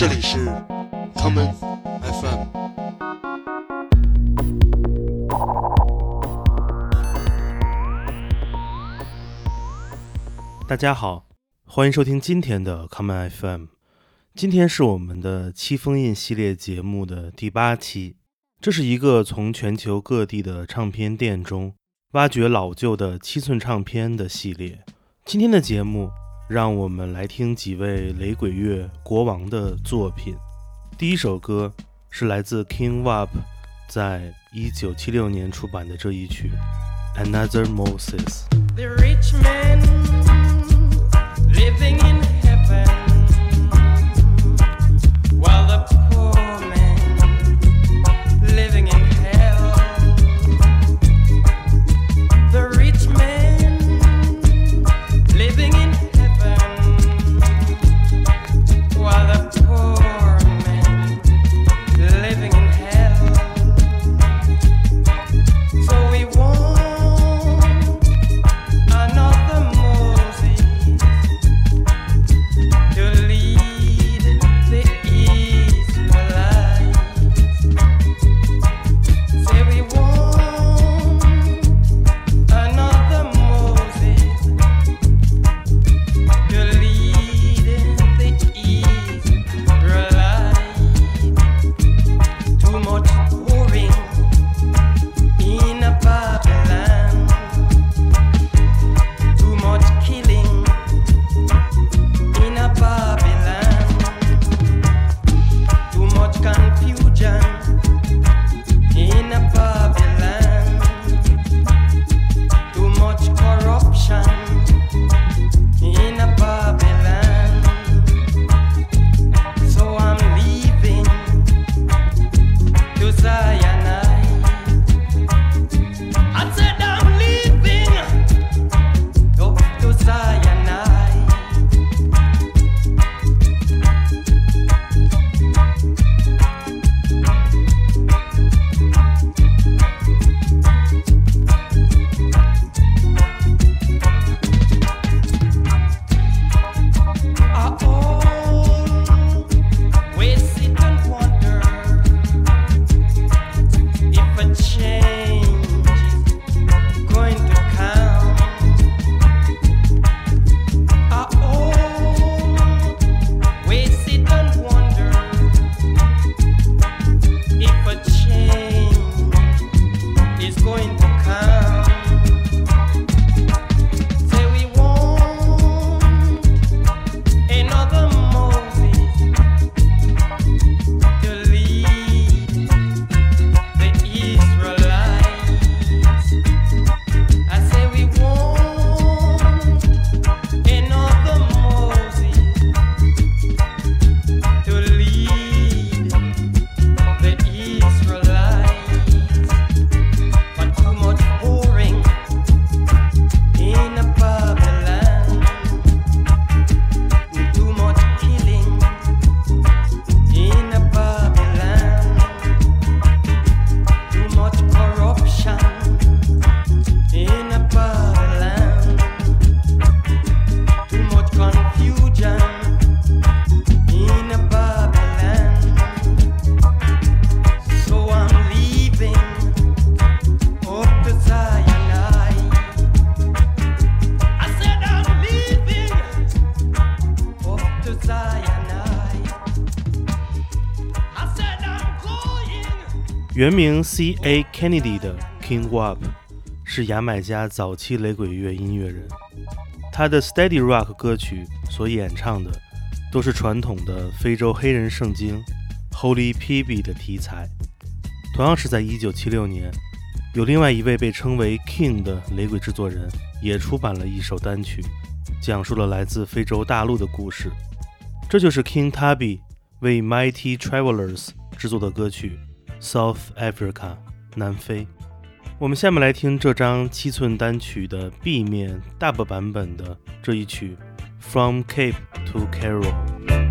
这里是 common FM。大家好，欢迎收听今天的 common FM。今天是我们的七封印系列节目的第八期，这是一个从全球各地的唱片店中挖掘老旧的七寸唱片的系列。今天的节目。让我们来听几位雷鬼乐国王的作品。第一首歌是来自 King Wap 在一九七六年出版的这一曲《Another Moses》。原名 C. A. Kennedy 的 King Wap 是牙买加早期雷鬼乐音乐人。他的 Steady Rock 歌曲所演唱的都是传统的非洲黑人圣经 Holy Pibi 的题材。同样是在1976年，有另外一位被称为 King 的雷鬼制作人也出版了一首单曲，讲述了来自非洲大陆的故事。这就是 King Tubby 为 Mighty Travelers 制作的歌曲。South Africa，南非。我们下面来听这张七寸单曲的 B 面 Dub 版本的这一曲，From Cape to Carol。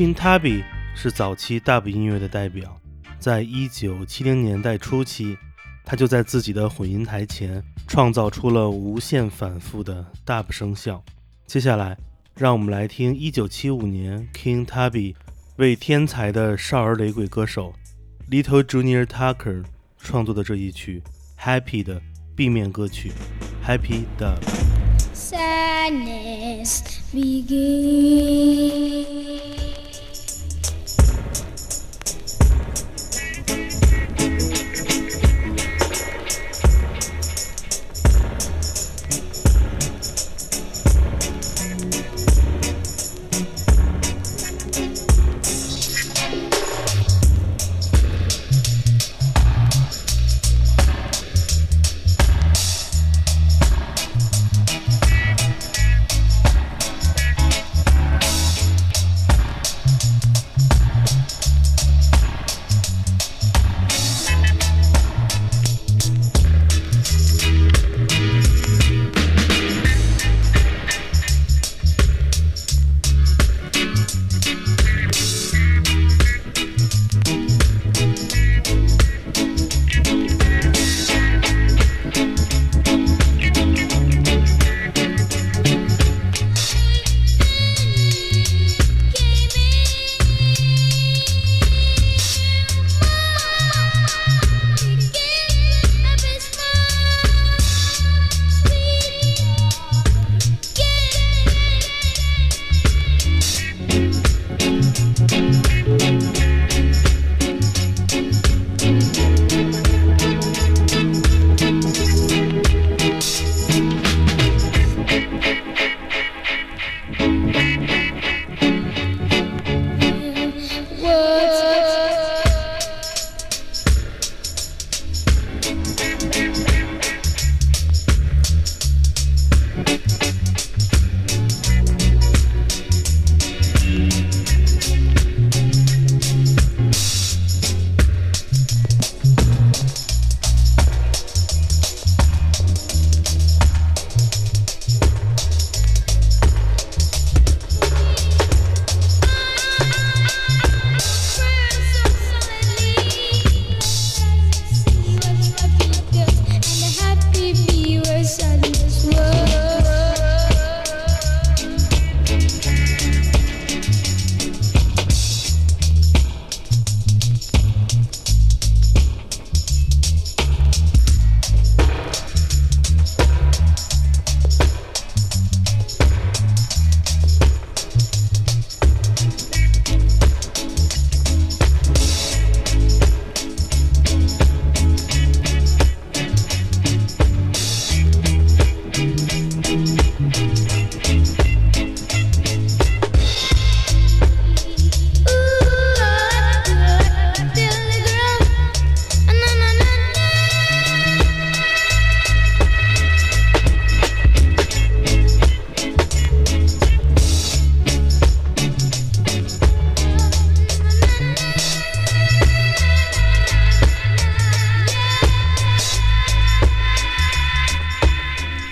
King Tubby 是早期 Dub 音乐的代表，在一九七零年代初期，他就在自己的混音台前创造出了无限反复的 Dub 声效。接下来，让我们来听一九七五年 King Tubby 为天才的少儿雷鬼歌手 Little Junior Tucker 创作的这一曲《Happy》的 B 面歌曲《Happy Dub》。sadness.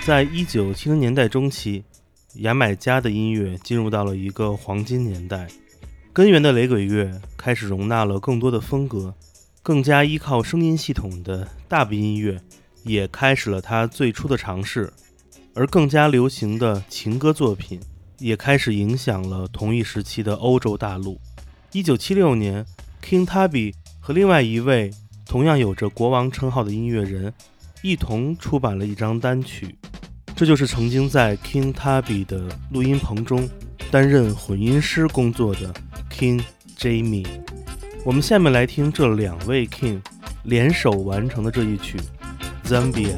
在一九七零年代中期，牙买加的音乐进入到了一个黄金年代，根源的雷鬼乐开始容纳了更多的风格，更加依靠声音系统的大部音乐也开始了它最初的尝试，而更加流行的情歌作品也开始影响了同一时期的欧洲大陆。一九七六年，King Tubby 和另外一位同样有着国王称号的音乐人一同出版了一张单曲，这就是曾经在 King Tubby 的录音棚中担任混音师工作的 King Jamie。我们下面来听这两位 King 联手完成的这一曲《Zambia》。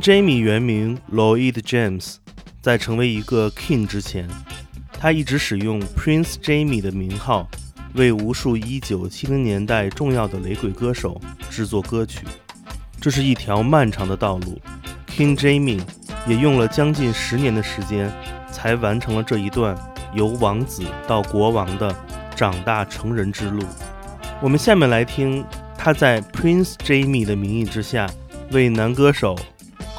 Jamie 原名 Lloyd James，在成为一个 King 之前，他一直使用 Prince Jamie 的名号，为无数1970年代重要的雷鬼歌手制作歌曲。这是一条漫长的道路，King Jamie 也用了将近十年的时间，才完成了这一段由王子到国王的长大成人之路。我们下面来听他在 Prince Jamie 的名义之下，为男歌手。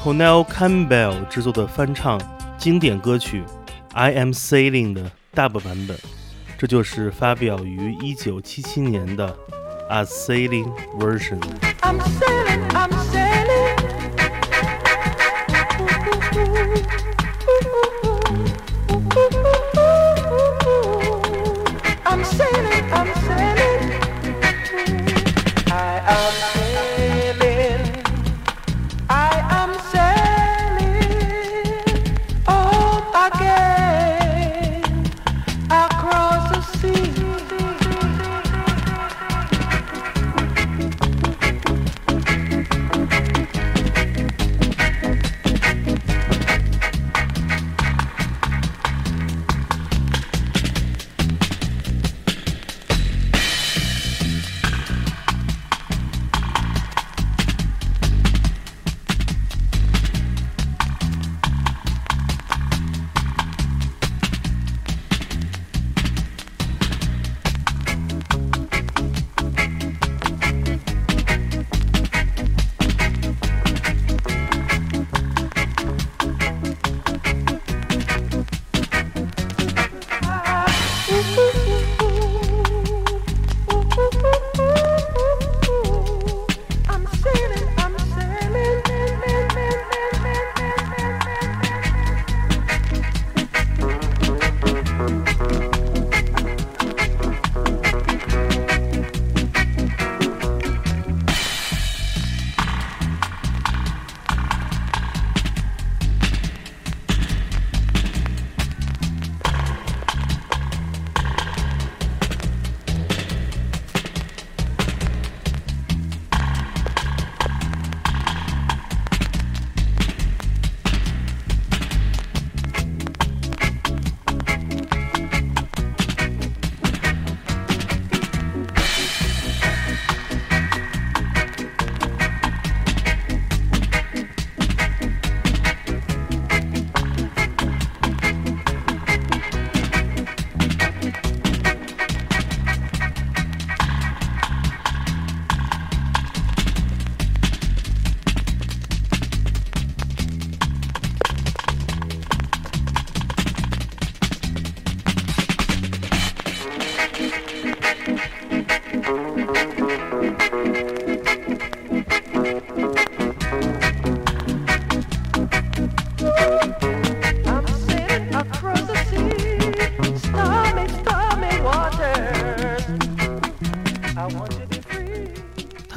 Cornell Campbell 制作的翻唱经典歌曲《I Am Sailing》的 Dub 版本，这就是发表于1977年的 A Sailing Version。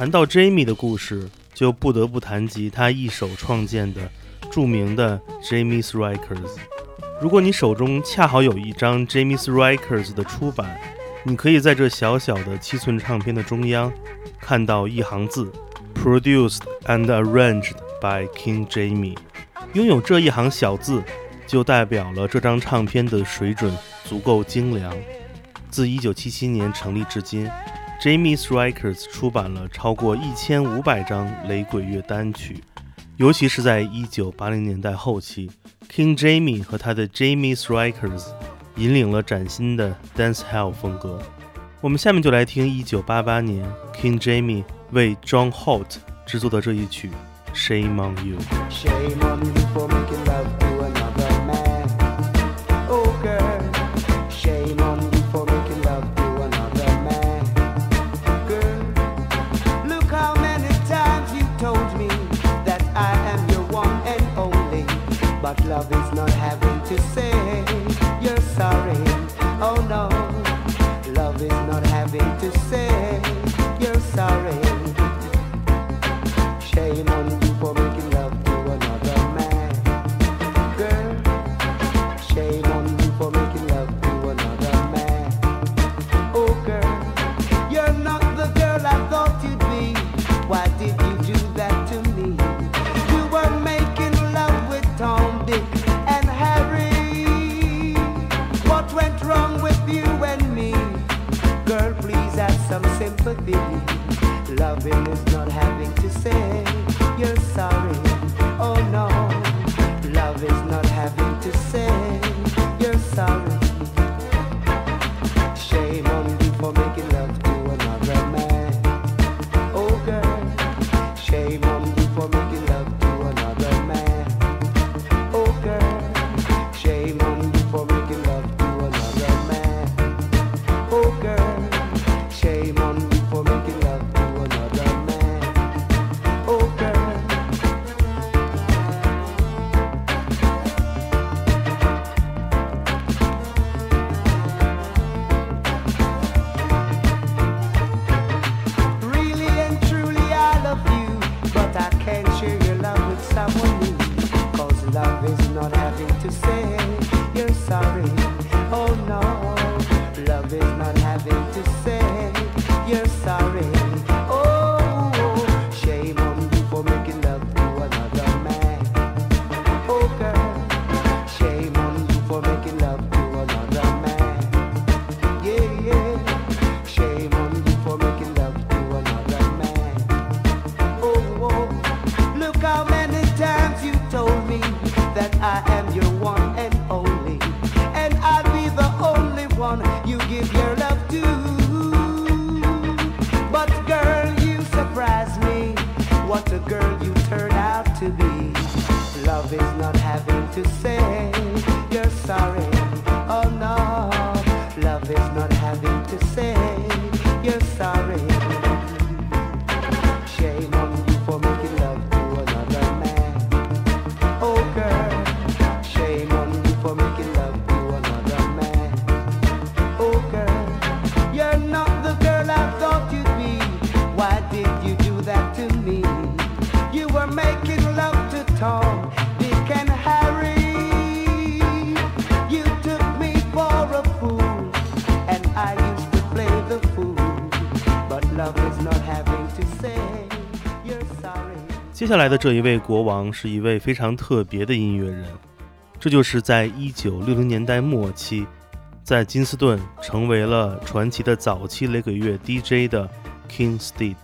谈到 Jamie 的故事，就不得不谈及他一手创建的著名的 Jamie's Records。如果你手中恰好有一张 Jamie's Records 的出版，你可以在这小小的七寸唱片的中央看到一行字：Produced and arranged by King Jamie。拥有这一行小字，就代表了这张唱片的水准足够精良。自1977年成立至今。Jamie's Records 出版了超过一千五百张雷鬼乐单曲，尤其是在一九八零年代后期，King Jamie 和他的 Jamie's Records 引领了崭新的 Dancehall 风格。我们下面就来听一九八八年 King Jamie 为 John Holt 制作的这一曲《Shame on You》。接下来的这一位国王是一位非常特别的音乐人这就是在一九六零年代末期在金斯顿成为了传奇的早期雷鬼乐 dj 的 kingsteed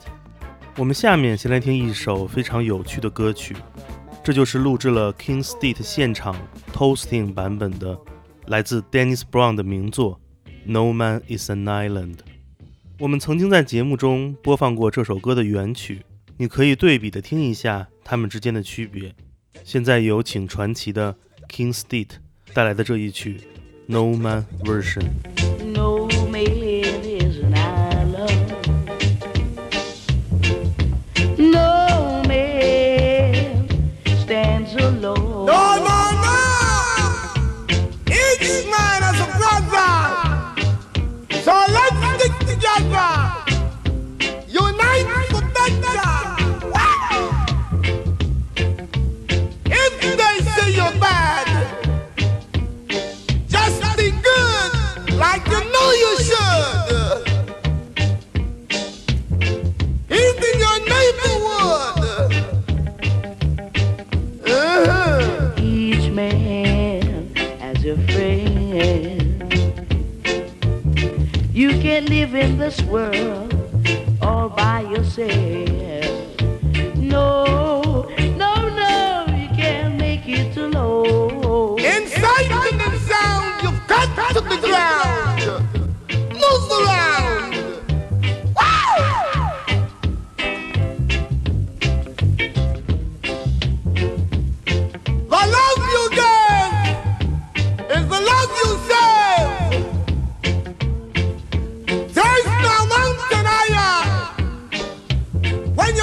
我们下面先来听一首非常有趣的歌曲这就是录制了 kingsteed 现场 toasting 版本的来自 dennis brown 的名作 no man is an island 我们曾经在节目中播放过这首歌的原曲你可以对比的听一下它们之间的区别。现在有请传奇的 kingsteed 带来的这一曲 no man version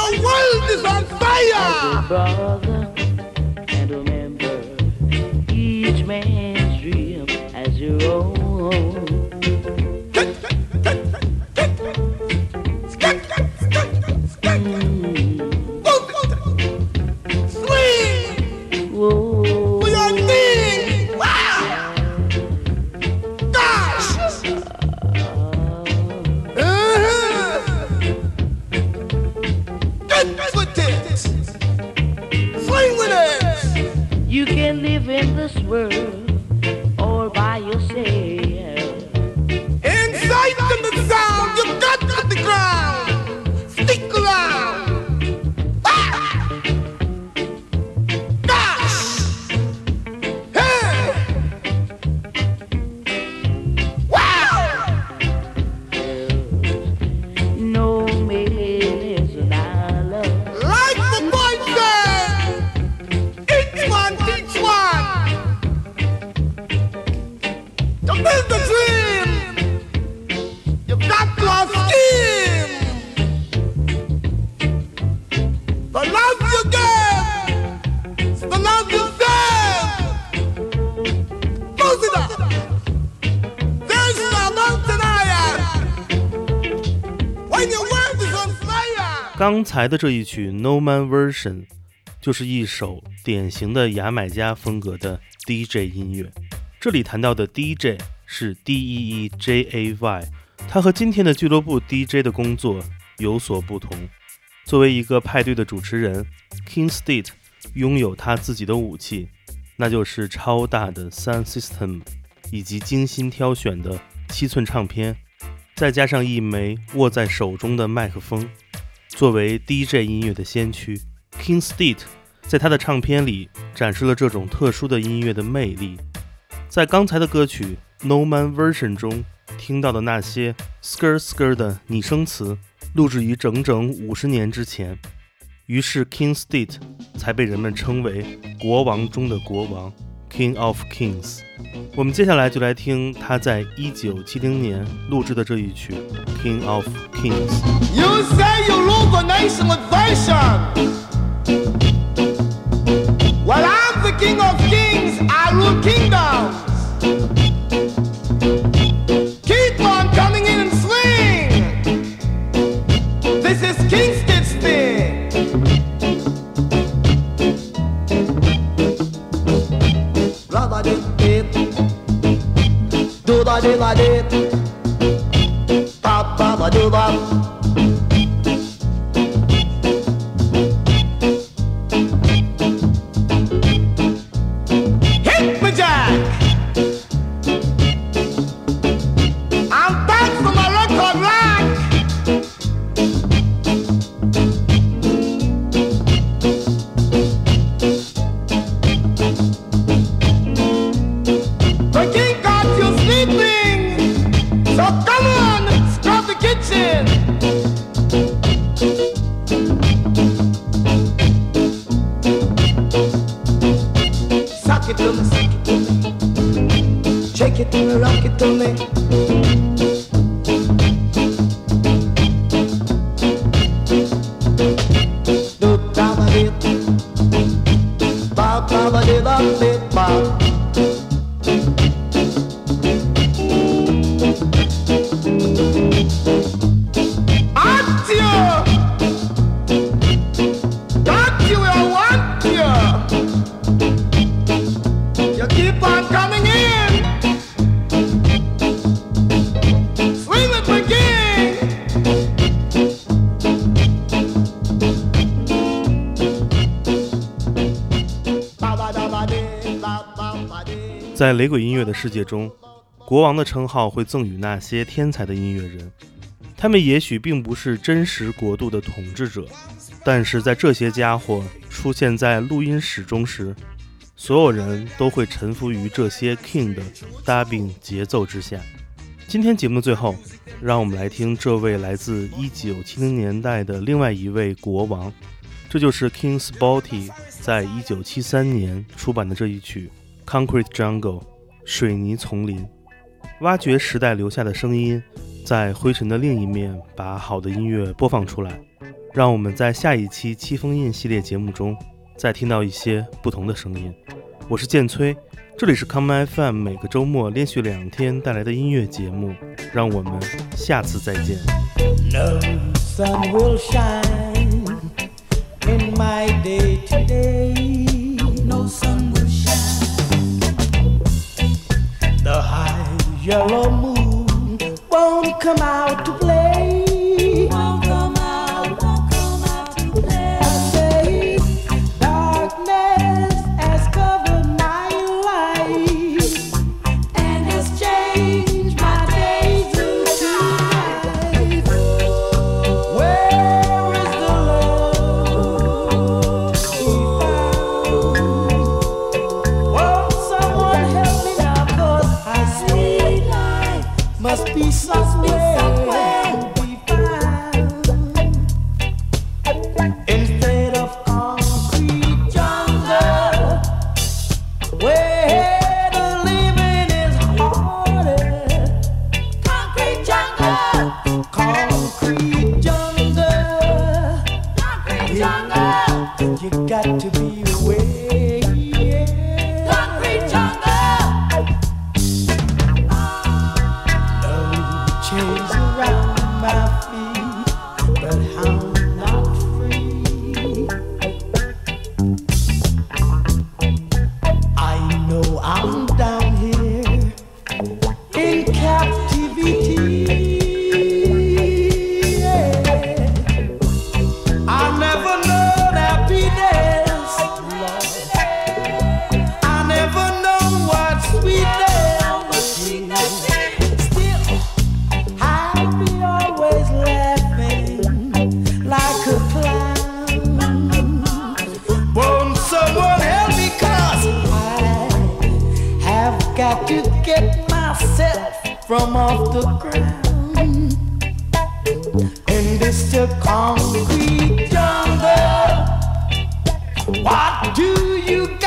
The world is on fire. Brother, and remember each man's dream as your own. 刚才的这一曲《No Man Version》就是一首典型的牙买加风格的 DJ 音乐。这里谈到的 DJ 是 D E E J A Y，它和今天的俱乐部 DJ 的工作有所不同。作为一个派对的主持人，King State 拥有他自己的武器，那就是超大的 Sound System 以及精心挑选的七寸唱片，再加上一枚握在手中的麦克风。作为 DJ 音乐的先驱，King State 在他的唱片里展示了这种特殊的音乐的魅力。在刚才的歌曲《No Man Version》中听到的那些 skr skr 的拟声词，录制于整整五十年之前。于是 King State 才被人们称为“国王中的国王 ”（King of Kings）。我们接下来就来听他在一九七零年录制的这一曲《King of Kings》。You say you rule the nation with vision. Well, I'm the king of kings. I rule kingdoms. la do la do pa pa do. 在雷鬼音乐的世界中，国王的称号会赠予那些天才的音乐人。他们也许并不是真实国度的统治者，但是在这些家伙出现在录音室中时，所有人都会臣服于这些 king 的 dubbing 节奏之下。今天节目的最后，让我们来听这位来自1970年代的另外一位国王，这就是 King Spotty 在1973年出版的这一曲《Concrete Jungle》水泥丛林，挖掘时代留下的声音，在灰尘的另一面把好的音乐播放出来。让我们在下一期七封印系列节目中再听到一些不同的声音。我是剑崔，这里是 Come FM 每个周末连续两天带来的音乐节目，让我们下次再见。No sun will shine in my day today. No sun yellow moon won't come out to play. Concrete jungle. What do you got